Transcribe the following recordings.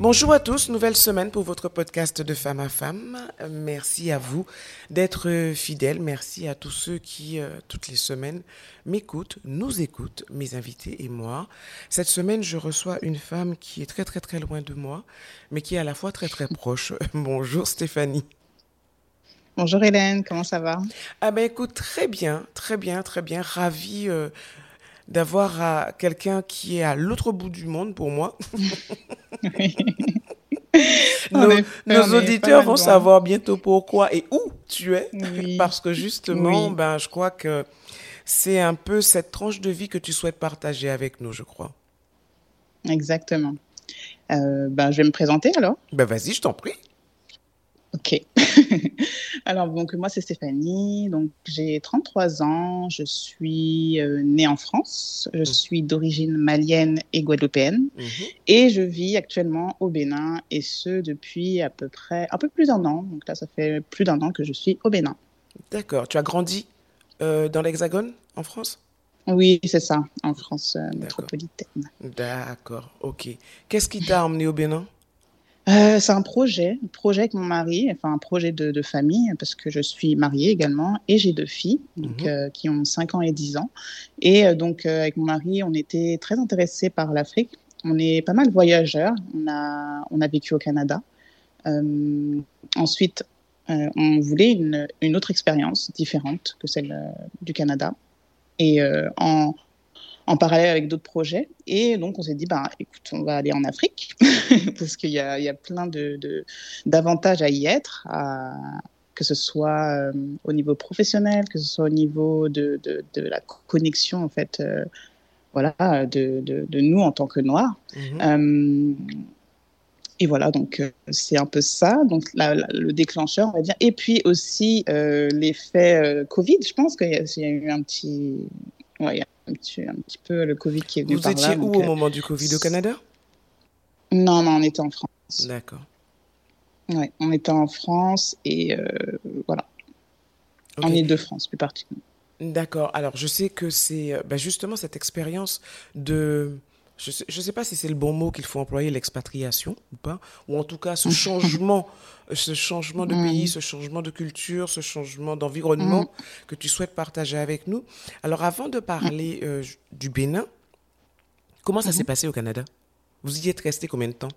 Bonjour à tous, nouvelle semaine pour votre podcast de femme à femme. Merci à vous d'être fidèles. Merci à tous ceux qui, euh, toutes les semaines, m'écoutent, nous écoutent, mes invités et moi. Cette semaine, je reçois une femme qui est très très très loin de moi, mais qui est à la fois très très proche. Bonjour Stéphanie. Bonjour Hélène, comment ça va? Ah ben écoute, très bien, très bien, très bien. Ravie euh, d'avoir quelqu'un qui est à l'autre bout du monde pour moi. nos, nos auditeurs vont savoir bientôt pourquoi et où tu es, parce que justement, ben, je crois que c'est un peu cette tranche de vie que tu souhaites partager avec nous, je crois. Exactement. Euh, ben, je vais me présenter alors. Ben, vas-y, je t'en prie. Ok. Alors, donc, moi, c'est Stéphanie. Donc, j'ai 33 ans. Je suis euh, née en France. Je mmh. suis d'origine malienne et guadeloupéenne. Mmh. Et je vis actuellement au Bénin, et ce, depuis à peu près un peu plus d'un an. Donc là, ça fait plus d'un an que je suis au Bénin. D'accord. Tu as grandi euh, dans l'Hexagone, en France? Oui, c'est ça, en France euh, métropolitaine. D'accord, ok. Qu'est-ce qui t'a emmené au Bénin? Euh, c'est un projet, un projet avec mon mari, enfin un projet de, de, famille, parce que je suis mariée également et j'ai deux filles donc, mhm. euh, qui ont 5 ans et 10 ans. Et euh, donc, avec mon mari, on était très intéressés par l'Afrique. On est pas mal voyageurs. On a, on a vécu au Canada. ensuite, on voulait une, une autre expérience différente que celle du Canada. Et en, en parallèle avec d'autres projets. Et donc, on s'est dit, bah, écoute, on va aller en Afrique, parce qu'il y a, y a, plein d'avantages de, à y être, à, que ce soit euh, au niveau professionnel, que ce soit au niveau de, de la connexion, en fait, euh, voilà, de, nous en tant que Noirs. Mhm. Euh, et voilà, donc c'est un peu ça, donc le déclencheur, on va dire. Et puis aussi l'effet Covid, je pense qu'il y, y, a eu un petit, ouais, un petit, un petit peu le Covid qui est venu Vous étiez où au euh, moment du Covid au Canada? Non, non, on était en France. D'accord. Ouais, on était en France et euh, voilà. En Ile-de-France, plus particulièrement. D'accord. Alors, je sais que c'est euh, bah, justement cette expérience de je ne sais, pas si c'est le bon mot qu'il faut employer, l'expatriation ou pas, ou en tout cas ce changement, ce changement de pays, mm. ce changement de culture, ce changement d'environnement mm. que tu souhaites partager avec nous. Alors avant de parler euh, du Bénin, comment ça s'est mm-hmm. passé au Canada? Vous y êtes resté combien de temps?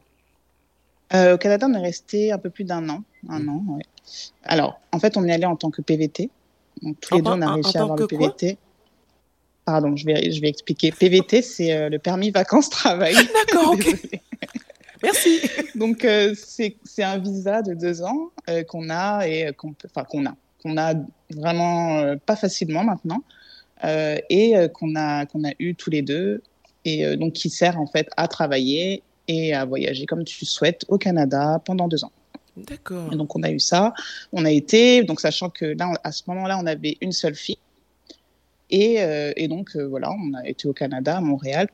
Euh, Au Canada, on est resté un peu plus d'un an. Un mm. an, ouais. Alors, en fait, on est allé en tant que PVT. Donc, tous les deux, on a réussi à avoir le PVT. Pardon, je vais, je vais expliquer. PVT, c'est euh, le permis vacances-travail. D'accord, ok. Merci. Donc, euh, c'est un visa de deux ans euh, qu'on a et qu'on enfin, qu'on a, qu'on a vraiment pas facilement maintenant et qu'on a, qu'on a eu tous les deux et donc qui sert en fait à travailler et à voyager comme tu souhaites au Canada pendant deux ans. D'accord. Donc, on a eu ça. On a été, donc sachant que là, à ce moment-là, on avait une seule fille. Euh, et, donc, euh, voilà, on a été au Canada, à Montréal,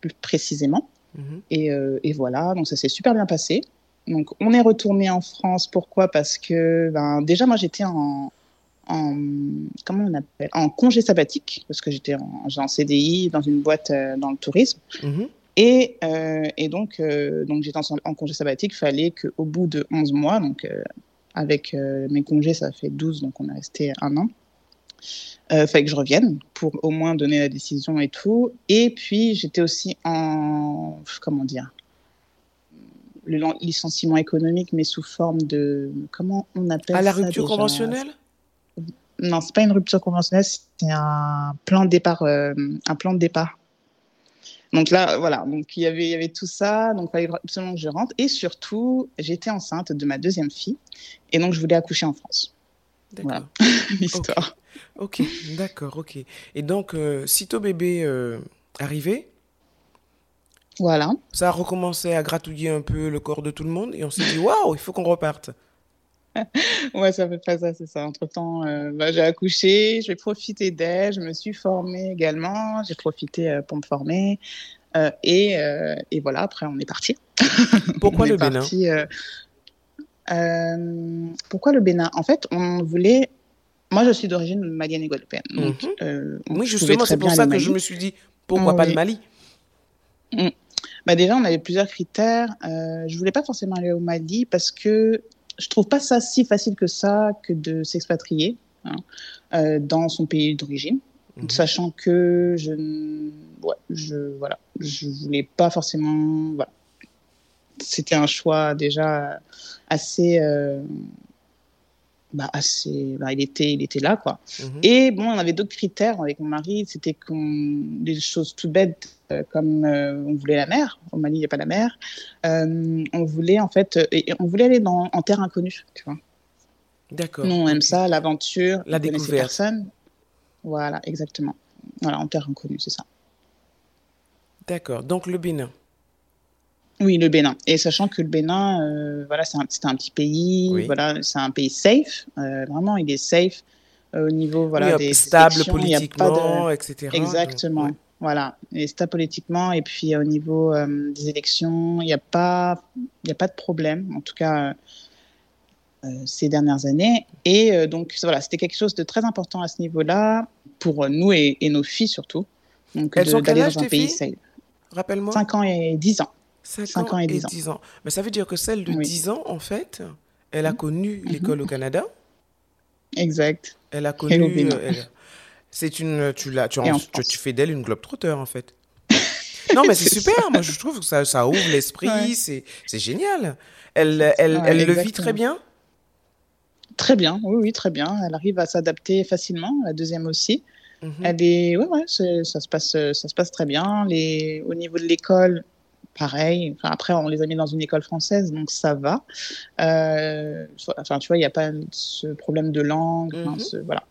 plus précisément. Mhm. Euh, et, voilà, donc ça s'est super bien passé. Donc, on est retourné en France. Pourquoi? Parce que, ben, déjà, moi, j'étais en, comment on appelle? En congé sabbatique, parce que j'étais en, CDI dans une boîte dans le tourisme. Mhm. Et, et, donc, donc j'étais en, en, congé sabbatique. Il fallait qu'au bout de 11 mois, donc avec mes congés, ça fait 12, donc on est resté un an euh, fallait que je revienne pour au moins donner la décision et tout. Et puis j'étais aussi en comment dire le licenciement économique, mais sous forme de comment on appelle à la rupture conventionnelle? Non, c'est pas une rupture conventionnelle, c'est un plan de départ, euh, un plan de départ. Donc là, voilà, donc il y avait, il y avait tout ça, donc il fallait absolument que je rentre. Et surtout, j'étais enceinte de ma deuxième fille, et donc je voulais accoucher en France. D'accord. L'histoire. Ok, d'accord, ok. Et donc, euh, sitôt bébé euh, arrivé, voilà. Ça a recommencé à gratouiller un peu le corps de tout le monde et on s'est dit waouh, il faut qu'on reparte. ouais, ça fait pas ça, c'est ça. Entre-temps, euh, bah, j'ai accouché, j'ai profité d'elle, je me suis formée également, j'ai profité euh, pour me former. Euh, et, et, voilà, après, on est parti. Pourquoi le Bénin? Pourquoi le Bénin? En fait, on voulait. Moi, je suis d'origine malienne et guadeloupéenne. Donc, mhm. oui, justement, c'est pour ça que je me suis dit pourquoi pas le Mali? Mm. bah Déjà, on avait plusieurs critères. je voulais pas forcément aller au Mali parce que je trouve pas ça si facile que ça que de s'expatrier hein, euh, dans son pays d'origine, mhm. sachant que je, ouais, je, voilà, je voulais pas forcément, voilà. C'était un choix déjà assez, euh, bah assez, bah, il était, il était là quoi. Mhm. Et bon, on avait d'autres critères avec mon mari, c'était qu'on des choses tout bêtes euh, comme euh, on voulait la mer. Au Mali, il n'y a pas la mer. Euh, on voulait en fait, et on voulait aller dans, en terre inconnue, tu vois. D'accord. Nous, on aime ça, l'aventure, la découverte. Personne. Voilà, exactement. Voilà, en terre inconnue, c'est ça. D'accord. Donc le Bénin. Oui, le Bénin. Et sachant que le Bénin, voilà, c'est un, un, petit pays, voilà, c'est un pays safe. vraiment, il est safe au niveau voilà, des stable politiquement, etc. Exactement. Voilà, et stable politiquement, et puis au niveau euh, des élections, il n'y a, pas, a pas de problème, en tout cas euh, ces dernières années. Et euh, donc voilà, c'était quelque chose de très important à ce niveau-là, pour nous et, nos filles surtout. Donc, Elles d'aller dans un pays safe. Rappelle-moi. 5 ans et 10 ans. 5, ans, et 10, ans. Mais ça veut dire que celle de 10 ans, en fait, elle a connu mhm. l'école au Canada. Exact. Elle a connu. C'est une, tu l'as, tu, tu, fais d'elle une globe-trotter en fait. non, mais c'est super. Moi, je trouve que ça, ça ouvre l'esprit. C'est, c'est génial. Elle, elle, elle le vit très bien? Très bien, oui, oui, très bien. Elle arrive à s'adapter facilement. La deuxième aussi. Mhm. Elle est, ouais, ouais, ça se passe, ça se passe très bien. Les, au niveau de l'école, pareil. Enfin, après, on les a mis dans une école française, donc ça va. Euh, enfin, tu vois, il n'y a pas ce problème de langue. Mhm. voilà.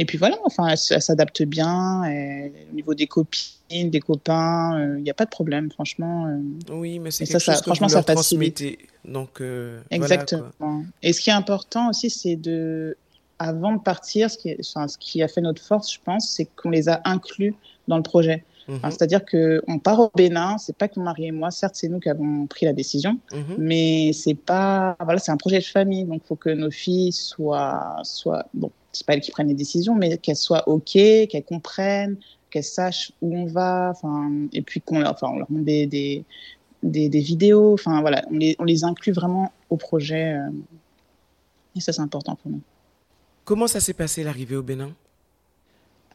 Et puis voilà, enfin, elle, s'adapte bien. au niveau des copines, des copains, il euh, n'y a pas de problème, franchement. Euh. oui, mais c'est quelque ça, chose que franchement, ça transmettez. Donc, Exactement. Et ce qui est important aussi, c'est de, avant de partir, ce qui, enfin, ce qui a fait notre force, je pense, c'est qu'on les a inclus dans le projet. Mhm. C'est-à-dire qu'on part au Bénin, c'est pas que mon mari et moi, certes, c'est nous qui avons pris la décision, mhm. mais c'est pas, voilà, c'est un projet de famille, donc il faut que nos filles soient, soient, bon, c'est pas elles qui prennent les décisions, mais qu'elles soient OK, qu'elles comprennent, qu'elles sachent où on va, et puis qu'on leur, enfin, on leur montre des, des, des, vidéos, enfin, voilà, on les, on les inclut vraiment au projet. Euh, et ça, c'est important pour nous. Comment ça s'est passé l'arrivée au Bénin?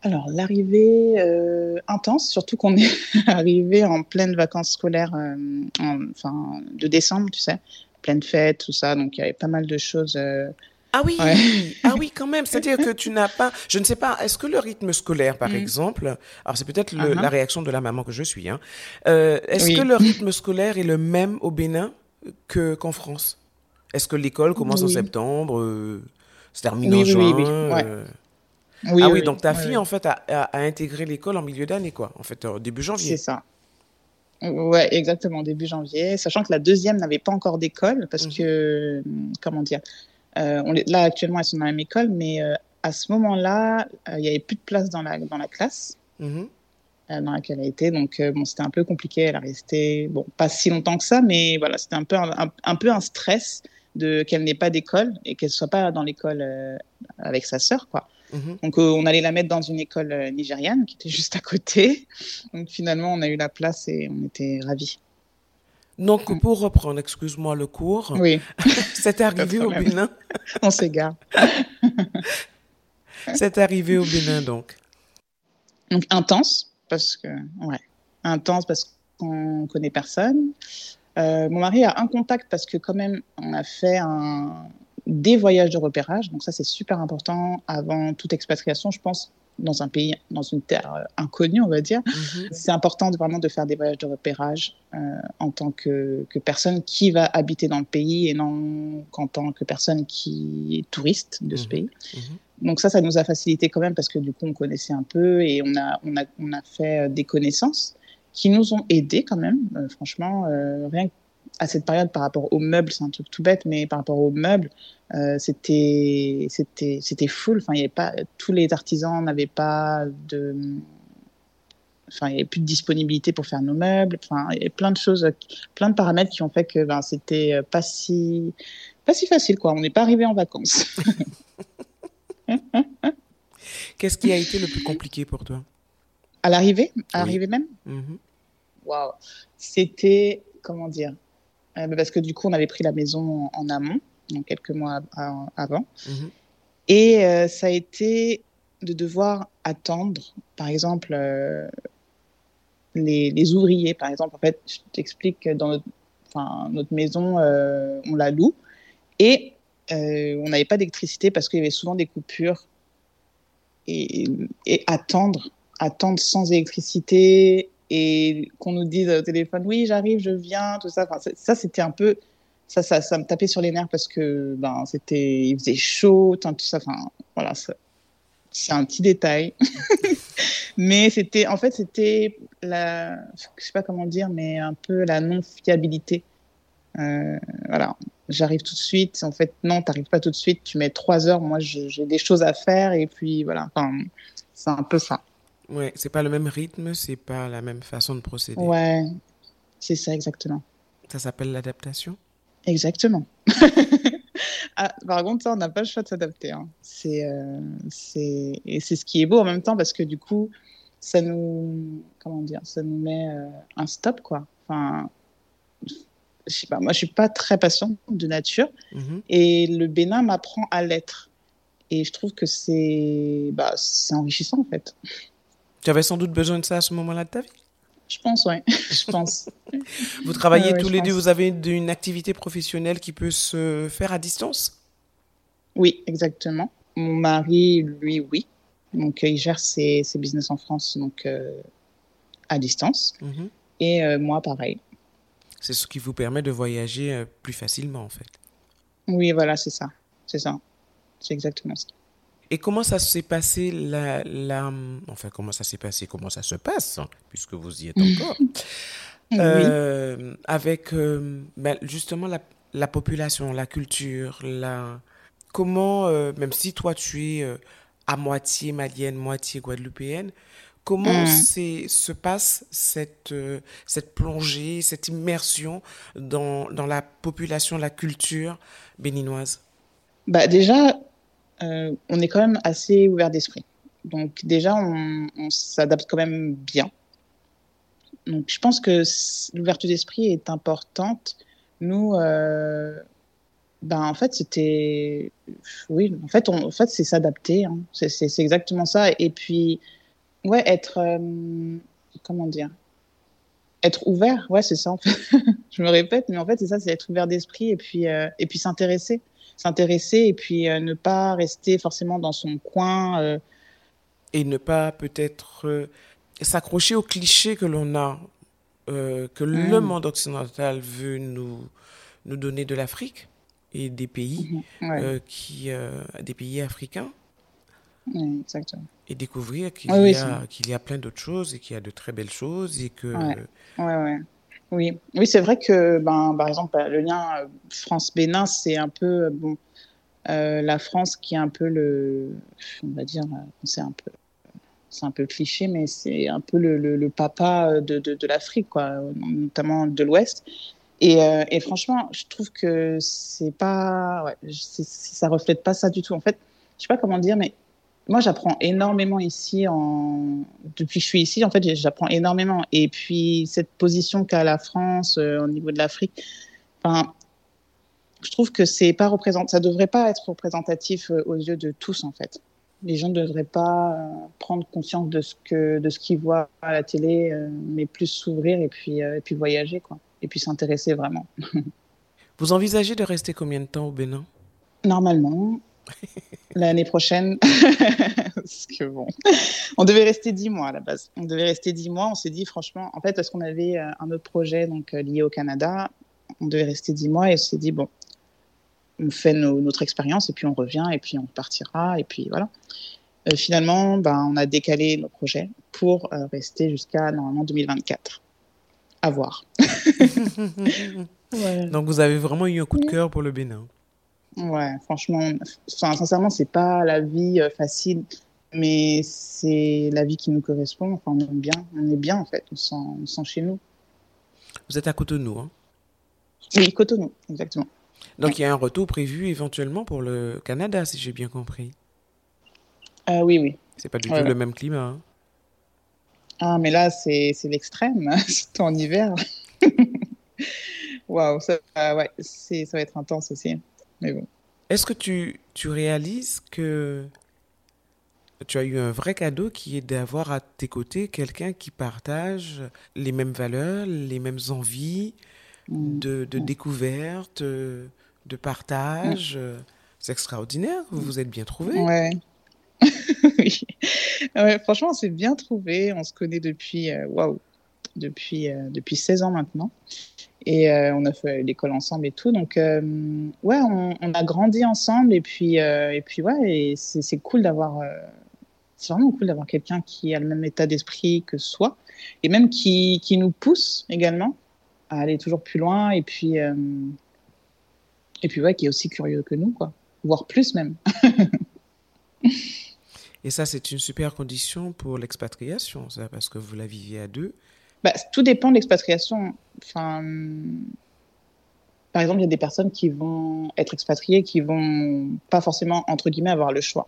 Alors, l'arrivée euh, intense, surtout qu'on est arrivé en pleine vacances scolaires, euh, enfin, de décembre, tu sais, pleine fête, tout ça. Donc, il y avait pas mal de choses ah oui, ah oui, quand même. C'est-à-dire que tu n'as pas, je ne sais pas, est-ce que le rythme scolaire, par mm. exemple, alors c'est peut-être uh-huh. la réaction de la maman que je suis, hein, euh, est-ce que le rythme scolaire est le même au Bénin que qu'en France? Est-ce que l'école commence en septembre, euh, se termine en juin euh? Ah oui, donc ta fille en fait a, intégré l'école en milieu d'année, quoi, en fait, début janvier. C'est ça. Ouais, exactement, début janvier, sachant que la deuxième n'avait pas encore d'école parce mm-hmm. que, comment dire, euh, on, là, actuellement, elles sont dans la même école, mais euh, à ce moment-là, euh, il n'y avait plus de place dans la, dans la classe. Mm-hmm. dans laquelle elle était. Donc, bon, c'était un peu compliqué. Elle a resté, bon, pas si longtemps que ça, mais voilà, c'était un peu un, peu un stress de qu'elle n'ait pas d'école et qu'elle soit pas dans l'école avec sa sœur, quoi. Mm-hmm. Donc, on allait la mettre dans une école nigériane qui était juste à côté. Donc, finalement, on a eu la place et on était ravis. Donc, mm. pour reprendre, excuse-moi, le cours, oui. c'est arrivé au Bénin. On s'égare. c'est arrivé au Bénin, donc. Donc, intense, parce que, ouais, intense parce qu'on connaît personne. Euh, mon mari a un contact parce que, quand même, on a fait un, des voyages de repérage. Donc, ça, c'est super important avant toute expatriation, je pense dans un pays, dans une terre euh, inconnue, on va dire. Mhm. C'est important de, vraiment de faire des voyages de repérage euh, en tant que, que, personne qui va habiter dans le pays et non qu'en tant que personne qui est touriste de ce mhm. pays. Mhm. Donc ça, ça nous a facilité quand même parce que du coup, on connaissait un peu et on a, on a, on a fait euh, des connaissances qui nous ont aidés quand même. franchement, rien à cette période par rapport aux meubles, c'est un truc tout bête, mais par rapport aux meubles, euh, c'était c'était c'était full. Enfin, il y avait pas tous les artisans n'avaient pas de enfin il y avait plus de disponibilité pour faire nos meubles. Enfin, il y avait plein de choses, plein de paramètres qui ont fait que ben c'était pas si pas si facile quoi. On n'est pas arrivé en vacances. Qu'est-ce qui a été le plus compliqué pour toi? À l'arrivée, à l'arrivée même? Mhm. Waouh, c'était comment dire? euh, Parce que du coup, on avait pris la maison en, amont, donc quelques mois avant, mhm. et euh, ça a été de devoir attendre, par exemple. Euh, les, les, ouvriers, par exemple, en fait, je t'explique que dans notre, maison, on la loue et on n'avait pas d'électricité parce qu'il y avait souvent des coupures et, et, attendre, attendre sans électricité et qu'on nous dise au téléphone oui j'arrive, je viens, tout ça. Enfin, ça c'était un peu ça, ça, ça me tapait sur les nerfs parce que ben c'était il faisait chaud, tout ça. Enfin voilà, c'est un petit détail, mais c'était en fait c'était la je sais pas comment dire, mais un peu la non fiabilité. Euh, voilà, j'arrive tout de suite. En fait, non, t'arrives pas tout de suite. Tu mets trois heures. Moi, j'ai des choses à faire et puis voilà. Enfin, c'est un peu ça. Ouais, c'est pas le même rythme, c'est pas la même façon de procéder. Ouais, c'est ça exactement. Ça s'appelle l'adaptation? Exactement. ah, par contre, ça, on n'a pas le choix de s'adapter. Hein. C'est, euh, c'est, et c'est ce qui est beau en même temps parce que du coup, ça nous, comment dire, ça nous met euh, un stop quoi. Enfin, je sais pas, moi je suis pas très patiente de nature mhm. et le Bénin m'apprend à l'être. Et je trouve que c'est bah, c'est enrichissant en fait. Tu avais sans doute besoin de ça à ce moment-là de ta vie? Je pense, oui. je pense. vous travaillez tous les deux, vous avez une activité professionnelle qui peut se faire à distance? Oui, exactement. Mon mari, lui, oui. Donc, euh, il gère ses, ses business en France donc, euh, à distance. Mhm. Et euh, moi, pareil. C'est ce qui vous permet de voyager euh, plus facilement, en fait. Oui, voilà, c'est ça. C'est ça. C'est exactement ça. Et comment ça s'est passé la, la... Enfin, comment ça s'est passé Comment ça se passe hein, Puisque vous y êtes encore. euh, avec euh, ben, justement la, la, population, la culture, la... Comment, euh, même si toi tu es à moitié malienne, moitié guadeloupéenne, Comment mmh. se passe cette, euh, cette plongée, cette immersion dans, dans, la population, la culture béninoise? Bah Déjà, euh, on est quand même assez ouvert d'esprit. Donc déjà, on, s'adapte quand même bien. Donc je pense que l'ouverture d'esprit est importante. Nous, euh, ben, en fait, c'était... Oui, en fait, on, en fait c'est s'adapter. Hein. C'est exactement ça. Et puis ouais, être, euh, comment dire, être ouvert, ouais, c'est ça en fait. je me répète, mais en fait, c'est ça, c'est être ouvert d'esprit et puis, et puis s'intéresser. S'intéresser et puis euh, ne pas rester forcément dans son coin. Et ne pas peut-être s'accrocher aux clichés que l'on a, que le mmh. monde occidental veut nous, nous donner de l'Afrique et des pays, mmh. qui, des pays africains. exactement et découvrir qu'il y, a, qu'il y a plein d'autres choses et qu'il y a de très belles choses et que... Ouais. Ouais, oui, oui c'est vrai que, ben, par exemple, le lien euh, France-Bénin, c'est un peu, euh, bon, euh, la France qui est un peu le, on va dire, c'est un peu, c'est un peu cliché, mais c'est un peu le, papa de, de, l'Afrique, quoi, notamment de l'Ouest. Et, et, franchement, je trouve que c'est pas, ouais, reflète pas ça du tout. En fait, je sais pas comment dire, mais moi, j'apprends énormément ici. En... Depuis que je suis ici, en fait, j'apprends énormément. Et puis, cette position qu'a la France euh, au niveau de l'Afrique, enfin, je trouve que c'est pas représent... ça devrait pas être représentatif euh, aux yeux de tous, en fait. Les gens ne devraient pas euh, prendre conscience de ce que de ce qu'ils voient à la télé, mais plus s'ouvrir et puis et puis voyager, quoi. Et puis s'intéresser vraiment. Vous envisagez de rester combien de temps au Bénin? Normalement, l'année prochaine. parce que bon, on devait rester dix mois à la base. On devait rester dix mois. On s'est dit franchement, en fait, parce qu'on avait euh, un autre projet donc euh, lié au Canada, on devait rester dix mois et on s'est dit bon, on fait notre expérience et puis on revient et puis on partira et puis voilà. Euh, finalement, ben, on a décalé nos projets pour rester jusqu'à normalement 2024. À voir. Donc vous avez vraiment eu un coup de cœur pour le Bénin. Ouais, franchement, enfin, sincèrement, c'est pas la vie euh, facile, mais c'est la vie qui nous correspond. Enfin, on est bien, on est bien en fait, on sent, on sent chez nous. Vous êtes à Cotonou, hein? Oui, Cotonou, exactement. Donc il y a un retour prévu éventuellement pour le Canada, si j'ai bien compris. Euh, oui, oui. C'est pas du tout le même climat. Hein? Ah, mais là, c'est l'extrême, c'est en hiver. Waouh, ça, ouais, ça va être intense aussi. Mais bon. Est-ce que tu, tu réalises que tu as eu un vrai cadeau qui est d'avoir à tes côtés quelqu'un qui partage les mêmes valeurs, les mêmes envies mm. de, de, découverte, de partage. C'est extraordinaire, vous vous êtes bien trouvés? Ouais. oui. Ouais, franchement, on s'est bien trouvé. On se connaît depuis, euh, waouh, depuis, euh, depuis 16 ans maintenant. Et euh, on a fait l'école ensemble et tout. Donc, ouais, on, a grandi ensemble. Et puis, et puis ouais, c'est cool d'avoir. c'est vraiment cool d'avoir quelqu'un qui a le même état d'esprit que soi. Et même qui, qui nous pousse également à aller toujours plus loin. Et puis, et puis ouais, qui est aussi curieux que nous, quoi. Voire plus même. Et ça, c'est une super condition pour l'expatriation, ça, parce que vous la viviez à deux. Bah, tout dépend de l'expatriation. Enfin, par exemple, il y a des personnes qui vont être expatriées qui vont pas forcément, entre guillemets, avoir le choix.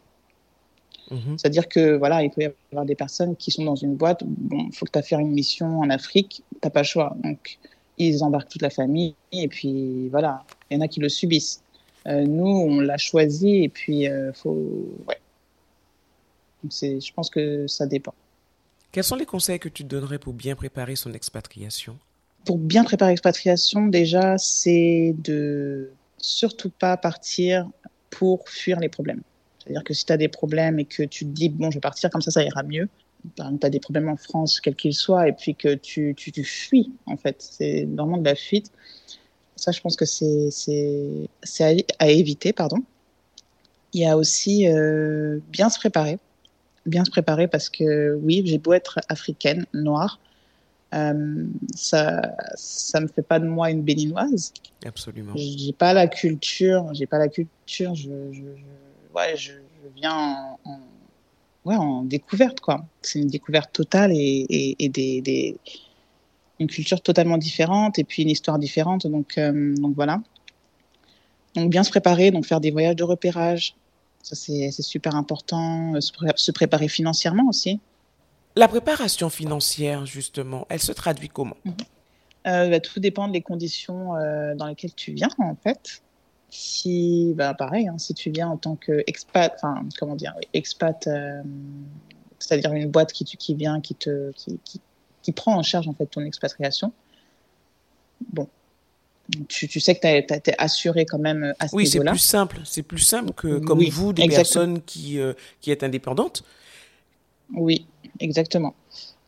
Mhm. C'est-à-dire que voilà, il peut y avoir des personnes qui sont dans une boîte. Bon, faut que tu faire une mission en Afrique, t'as pas le choix. Donc, ils embarquent toute la famille et puis voilà. Il y en a qui le subissent. Euh, nous, on l'a choisi et puis euh, faut, ouais, je pense que ça dépend. Quels sont les conseils que tu donnerais pour bien préparer son expatriation? Pour bien préparer l'expatriation, déjà, c'est de surtout pas partir pour fuir les problèmes. C'est-à-dire que si tu as des problèmes et que tu te dis, bon, je vais partir, comme ça, ça ira mieux. Tu as des problèmes en France, quels qu'ils soient, et puis que tu, tu, tu fuis, en fait. C'est vraiment de la fuite. Ça, je pense que c'est à, à éviter, pardon. Il y a aussi euh, bien se préparer bien se préparer parce que oui, j'ai beau être africaine, noire, euh, ça ça me fait pas de moi une béninoise. Absolument. J'ai pas la culture, j'ai pas la culture, je, je, ouais, je, viens en, ouais, en découverte quoi. C'est une découverte totale et, et, et des, des, une culture totalement différente et puis une histoire différente donc euh, donc voilà. Donc bien se préparer, donc faire des voyages de repérage, ça, c'est super important. Euh, se, préparer financièrement aussi. La préparation financière, justement, elle se traduit comment? Euh, bah, Tout dépend des conditions euh, dans lesquelles tu viens, en fait. Si, bah, pareil, hein, si tu viens en tant qu'expat, enfin, comment dire, expat, c'est-à-dire une boîte qui, qui vient, qui, te, qui, qui, prend en charge, en fait, ton expatriation, bon, tu, tu, sais que tu as, été assuré quand même à ce Oui, c'est plus simple. C'est plus simple que comme vous, des personnes qui, euh, qui êtes indépendantes. Oui, exactement.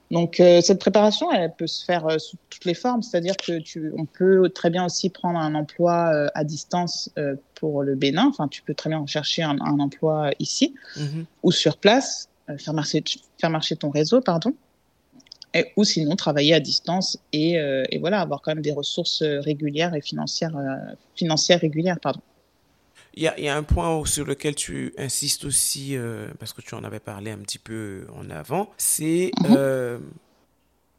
Donc euh, cette préparation, elle peut se faire euh, sous toutes les formes, c'est-à-dire que tu, on peut très bien aussi prendre un emploi à distance pour le Bénin. Enfin, tu peux très bien chercher un, un emploi ici mhm. ou sur place, faire marcher, faire marcher ton réseau, pardon ou sinon travailler à distance et, euh, et, voilà avoir quand même des ressources euh, régulières et financières euh, financières régulières pardon. Il y, a, il y a, un point sur lequel tu insistes aussi parce que tu en avais parlé un petit peu en avant, c'est mhm.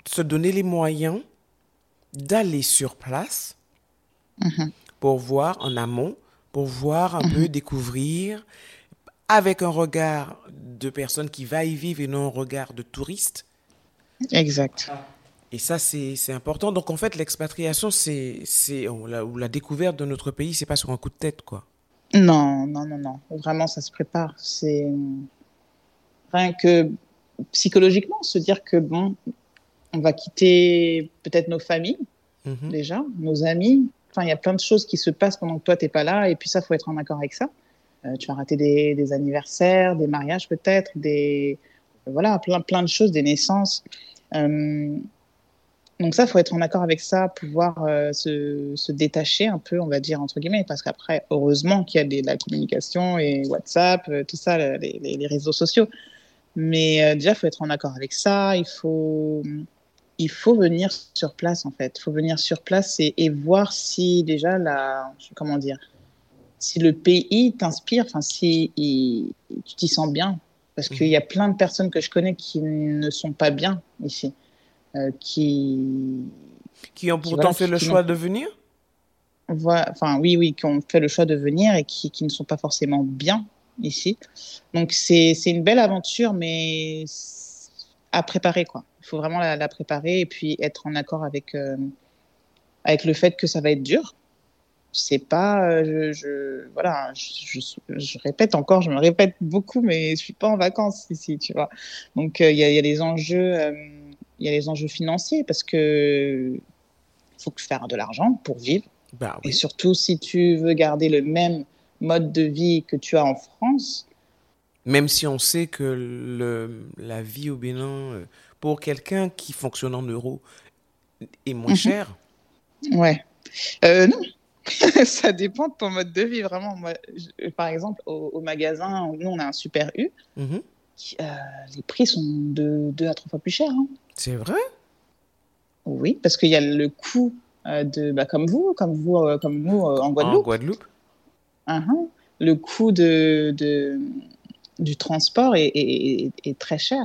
se donner les moyens d'aller sur place mhm. pour voir en amont, pour voir un peu mhm. découvrir avec un regard de personne qui va y vivre et non un regard de touriste Exact. Et ça, c'est important. Donc, en fait, l'expatriation, c'est la, ou la découverte de notre pays, c'est pas sur un coup de tête, quoi. Non, non, non, non. Vraiment, ça se prépare. C'est rien que psychologiquement, se dire que, bon, on va quitter peut-être nos familles, mhm. déjà, nos amis. Enfin, il y a plein de choses qui se passent pendant que toi, t'es pas là. Et puis, ça, faut être en accord avec ça. Euh, tu vas rater des, des anniversaires, des mariages, peut-être, des voilà, plein, plein de choses, des naissances. Euh, donc ça, faut être en accord avec ça, pouvoir euh, se, se, détacher un peu, on va dire entre guillemets, parce qu'après, heureusement qu'il y a des, la communication et WhatsApp, euh, tout ça, les, les, réseaux sociaux. Mais déjà, faut être en accord avec ça. Il faut, il faut venir sur place en fait. Il faut venir sur place et, voir si déjà la, comment dire, si le pays t'inspire, enfin si tu t'y sens bien, parce qu'il y a plein de personnes que je connais qui ne sont pas bien ici, euh, qui qui ont pourtant fait le choix de venir? enfin oui, oui, qui ont fait le choix de venir et qui, qui ne sont pas forcément bien ici. Donc c'est une belle aventure, mais à préparer quoi. Il faut vraiment la, préparer et puis être en accord avec euh, avec le fait que ça va être dur. C'est pas, euh, je, voilà, je, je, répète encore, je me répète beaucoup, mais je suis pas en vacances ici, tu vois. Donc euh, il y, a, y, a les enjeux, il y a les enjeux financiers parce que faut faire de l'argent pour vivre. Bah, oui. Et surtout si tu veux garder le même mode de vie que tu as en France. Même si on sait que le, la vie au Bénin, euh, pour quelqu'un qui fonctionne en euros, est moins mhm. cher. Ouais. Euh, non. ça dépend de ton mode de vie, vraiment. Moi, par exemple, au, magasin, nous, on a un super U. Mhm. Euh, les prix sont de deux à trois fois plus chers. Hein. C'est vrai? Oui, parce qu'il y a le coût de, bah, comme vous, comme vous, comme nous en Guadeloupe. En Guadeloupe. Uh-huh. Le coût de, de, du transport est, est, très cher.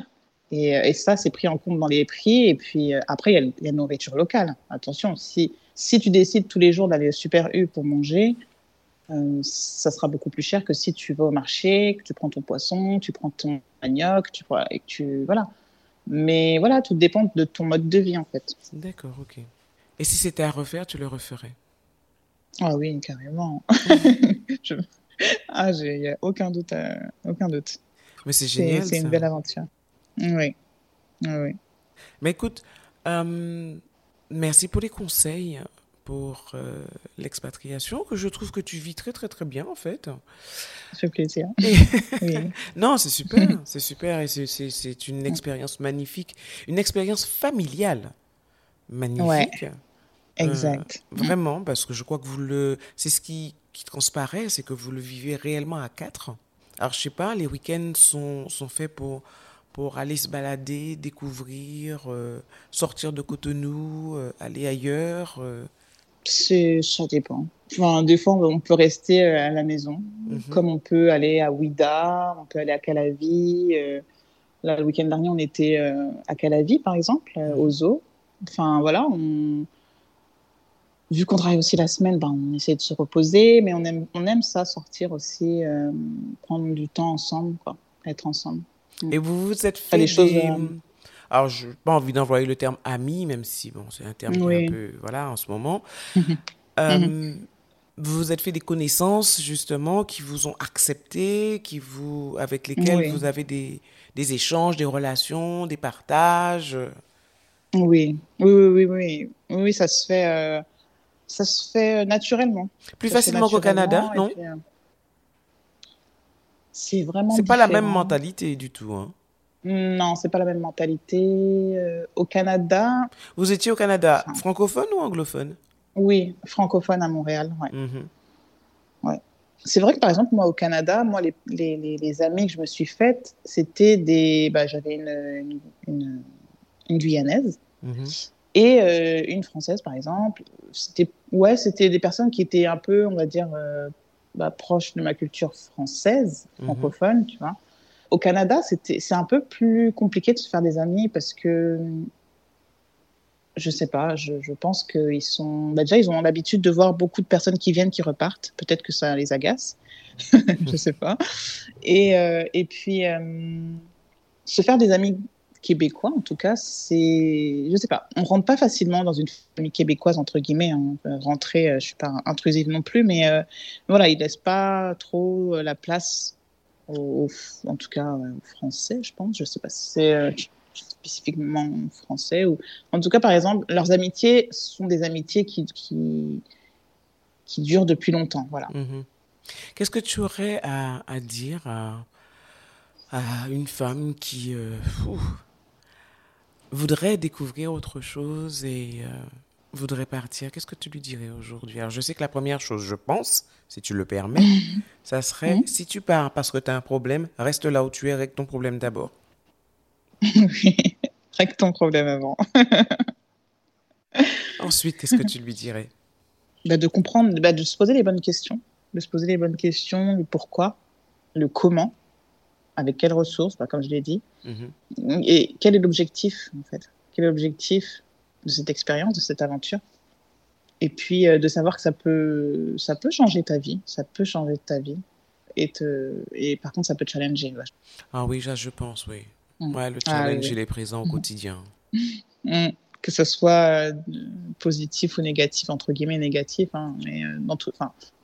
Et, et ça, c'est pris en compte dans les prix. Et puis euh, après, il y, a la nourriture locale. Attention, si, si tu décides tous les jours d'aller au Super U pour manger, euh, ça sera beaucoup plus cher que si tu vas au marché, que tu prends ton poisson, tu prends ton manioc, tu, et que tu. Voilà. Mais voilà, tout dépend de ton mode de vie, en fait. D'accord, ok. Et si c'était à refaire, tu le referais? Ah oui, carrément. je... Ah, a aucun doute. Euh, aucun doute. Mais c'est génial. C'est une belle aventure. Oui. oui. Mais écoute, euh, merci pour les conseils pour euh, l'expatriation, que je trouve que tu vis très très très bien en fait. Ça fait plaisir. Non, c'est super, c'est super et c'est une expérience magnifique, une expérience familiale magnifique. Exact. Euh, vraiment, parce que je crois que vous le. C'est ce qui, qui transparaît, c'est que vous le vivez réellement à quatre. Alors, je sais pas, les week-ends sont, sont faits pour, pour aller se balader, découvrir, euh, sortir de Cotonou, euh, aller ailleurs. C'est, ça dépend. Enfin, des fois, on peut rester à la maison, mhm. comme on peut aller à Ouida, on peut aller à Calavi. là, le week-end dernier, on était à Calavi, par exemple, au zoo. Enfin, voilà, on vu qu'on travaille aussi la semaine, ben, on essaie de se reposer, mais on aime, on aime ça, sortir aussi, euh, prendre du temps ensemble, quoi, être ensemble. Et vous vous êtes fait des... choses, Alors, je n'ai pas envie d'employer le terme ami, même si bon, c'est un terme un peu, voilà, en ce moment. euh, vous vous êtes fait des connaissances, justement, qui vous ont accepté, qui vous, avec lesquelles vous avez des, des échanges, des relations, des partages? Oui, oui, oui, oui, oui, ça se fait. Euh, ça se fait euh, naturellement. Plus facilement qu'au Canada, non? euh, C'est vraiment. C'est pas la même mentalité du tout. Hein. Non, c'est pas la même mentalité. Euh, au Canada. Vous étiez au Canada francophone ou anglophone? Oui, francophone à Montréal. Ouais. Mhm. ouais. C'est vrai que par exemple, moi au Canada, moi les, les, les, amis que je me suis faites, c'était des. Bah, J'avais une, une, une, Guyanaise. Mhm et euh, une française par exemple. C'était ouais, c'était des personnes qui étaient un peu, on va dire, euh, bah, proches de ma culture française, mhm. francophone, tu vois. Au Canada, c'est un peu plus compliqué de se faire des amis parce que je sais pas, je, je pense qu'ils sont bah, déjà ils ont l'habitude de voir beaucoup de personnes qui viennent qui repartent. Peut-être que ça les agace, je sais pas. Et euh, et puis se faire des amis québécois, en tout cas, c'est, je sais pas, on rentre pas facilement dans une famille québécoise entre guillemets. Hein. Rentrer, euh, je suis pas intrusive non plus, mais euh, voilà, ils laissent pas trop euh, la place, en tout cas aux Français, je pense. Je sais pas si c'est spécifiquement français ou, en tout cas, par exemple, leurs amitiés sont des amitiés qui qui, qui durent depuis longtemps, voilà. Mm-hmm. Qu'est-ce que tu aurais à, à dire à, une femme qui voudrait découvrir autre chose et euh, voudrait partir, qu'est-ce que tu lui dirais aujourd'hui? Alors, je sais que la première chose, je pense, si tu le permets, ça serait si tu pars parce que tu as un problème, reste là où tu es, avec ton problème d'abord. Oui. Règle ton problème avant. Ensuite, qu'est-ce que tu lui dirais? Bah, De comprendre, bah, de se poser les bonnes questions. De se poser les bonnes questions, le pourquoi, le comment, avec quelles ressources, bah, comme je l'ai dit. Mhm. Et quel est l'objectif, en fait? Quel est l'objectif de cette expérience, de cette aventure? Et puis, euh, de savoir que ça peut, ça peut changer ta vie. Ça peut changer ta vie. Et, te, et par contre, ça peut te challenger. Ah oui, je pense, oui. Mm. Ouais, le ah challenge, il est présent au mm. quotidien. Mm. Que ce soit euh, positif ou négatif, entre guillemets négatif, hein, mais euh, dans tout,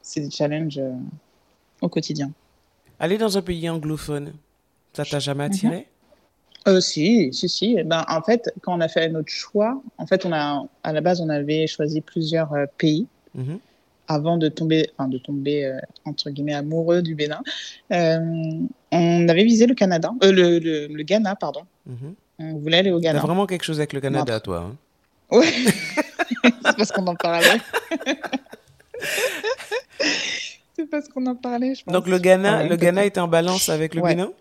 c'est des challenges euh, au quotidien. Aller dans un pays anglophone, ça t'a jamais attiré? Euh, Si, si, si. Eh ben, en fait, quand on a fait notre choix, en fait, on a, à la base, on avait choisi plusieurs pays. Mm-hmm avant de tomber, enfin de tomber euh, entre guillemets amoureux du Bénin, euh, on avait visé le Canada, euh, le, le, Ghana, pardon. Mhm. On voulait aller au Ghana. T'as vraiment quelque chose avec le Canada, toi. Hein? Oui, c'est parce qu'on en parlait. c'est parce qu'on en parlait, je pense. Donc le Ghana, le Ghana est en balance avec le Bénin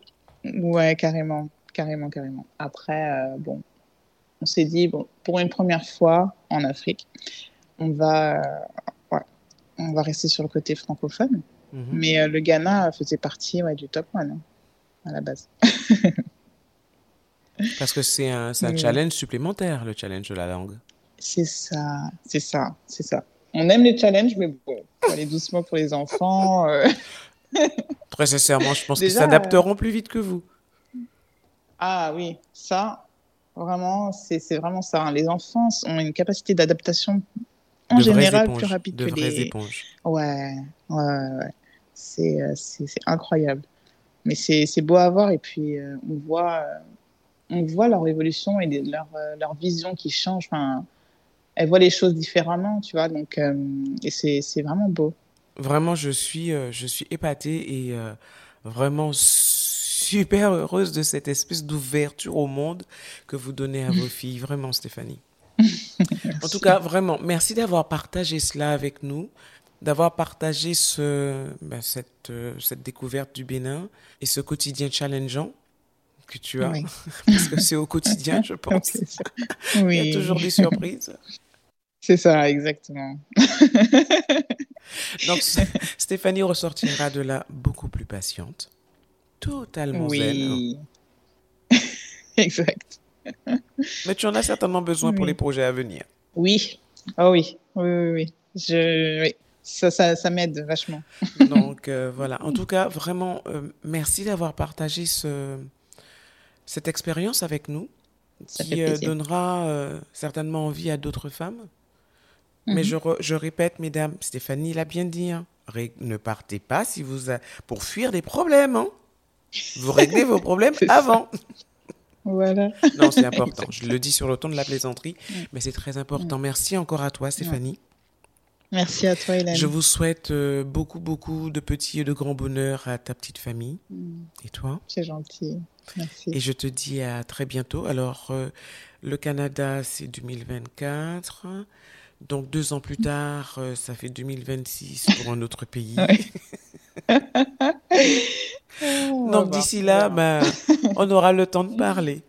Ouais, carrément, carrément, carrément. Après, bon, on s'est dit bon, pour une première fois en Afrique, on va on va rester sur le côté francophone. Mhm. Mais euh, le Ghana faisait partie du top one hein, à la base. Parce que c'est un, challenge supplémentaire, le challenge de la langue. C'est ça, c'est ça, c'est ça. On aime les challenges, mais bon, faut aller doucement pour les enfants. Euh. Très sincèrement, je pense qu'ils s'adapteront plus vite que vous. Ah oui, ça, vraiment, c'est vraiment ça. Hein. Les enfants ont une capacité d'adaptation en général plus rapide que les éponges. Ouais, ouais, ouais. C'est euh, incroyable. Mais c'est beau à voir et puis euh, on voit on voit leur évolution et leur, leur vision qui change. Enfin, elles voient les choses différemment, tu vois. Donc et c'est vraiment beau. Vraiment, je suis je suis épatée et vraiment super heureuse de cette espèce d'ouverture au monde que vous donnez à vos filles. Vraiment, Stéphanie. en tout cas, vraiment, merci d'avoir partagé cela avec nous, d'avoir partagé ce, ben, cette, euh, cette découverte du Bénin et ce quotidien challengeant que tu as. Parce que c'est au quotidien, je pense. Il y a toujours des surprises. C'est ça, exactement. Donc, Stéphanie ressortira de là beaucoup plus patiente, totalement oui. exact. Mais tu en as certainement besoin pour les projets à venir. Oui, oh oui, oui, oui, oui. Je, Ça, ça, ça m'aide vachement. Donc euh, voilà, en tout cas, vraiment, euh, merci d'avoir partagé ce, cette expérience avec nous, qui euh, donnera certainement envie à d'autres femmes. Mais mhm. je, je, répète, mesdames, Stéphanie l'a bien dit, hein, ne partez pas si vous pour fuir des problèmes. Hein. Vous réglez vos problèmes avant. Voilà. Non, c'est important. Je le dis sur le ton de la plaisanterie, mm. mais c'est très important. Merci encore à toi, Stéphanie. Merci à toi, Hélène. Je vous souhaite euh, beaucoup, beaucoup de petits et de grands bonheurs à ta petite famille. Mm. Et toi? C'est gentil. Merci. Et je te dis à très bientôt. Alors, euh, le Canada, c'est 2024. Donc, deux ans plus tard, euh, ça fait 2026 pour un autre pays. Donc d'ici là, ben, on aura le temps de parler.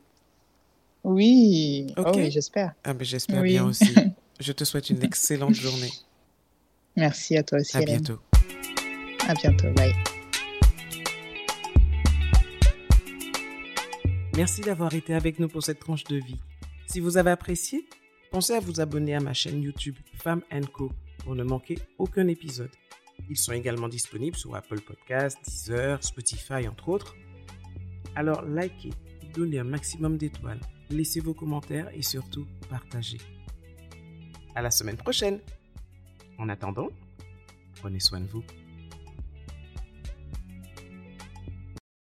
Oui, oh oui j'espère. Ah, ben, j'espère bien aussi. Je te souhaite une excellente journée. Merci à toi aussi. À bientôt. À bientôt. Bye. Merci d'avoir été avec nous pour cette tranche de vie. Si vous avez apprécié, pensez à vous abonner à ma chaîne YouTube Femme Co pour ne manquer aucun épisode. Ils sont également disponibles sur Apple Podcasts, Deezer, Spotify, entre autres. Alors likez, donnez un maximum d'étoiles, laissez vos commentaires et surtout partagez. À la semaine prochaine. En attendant, prenez soin de vous.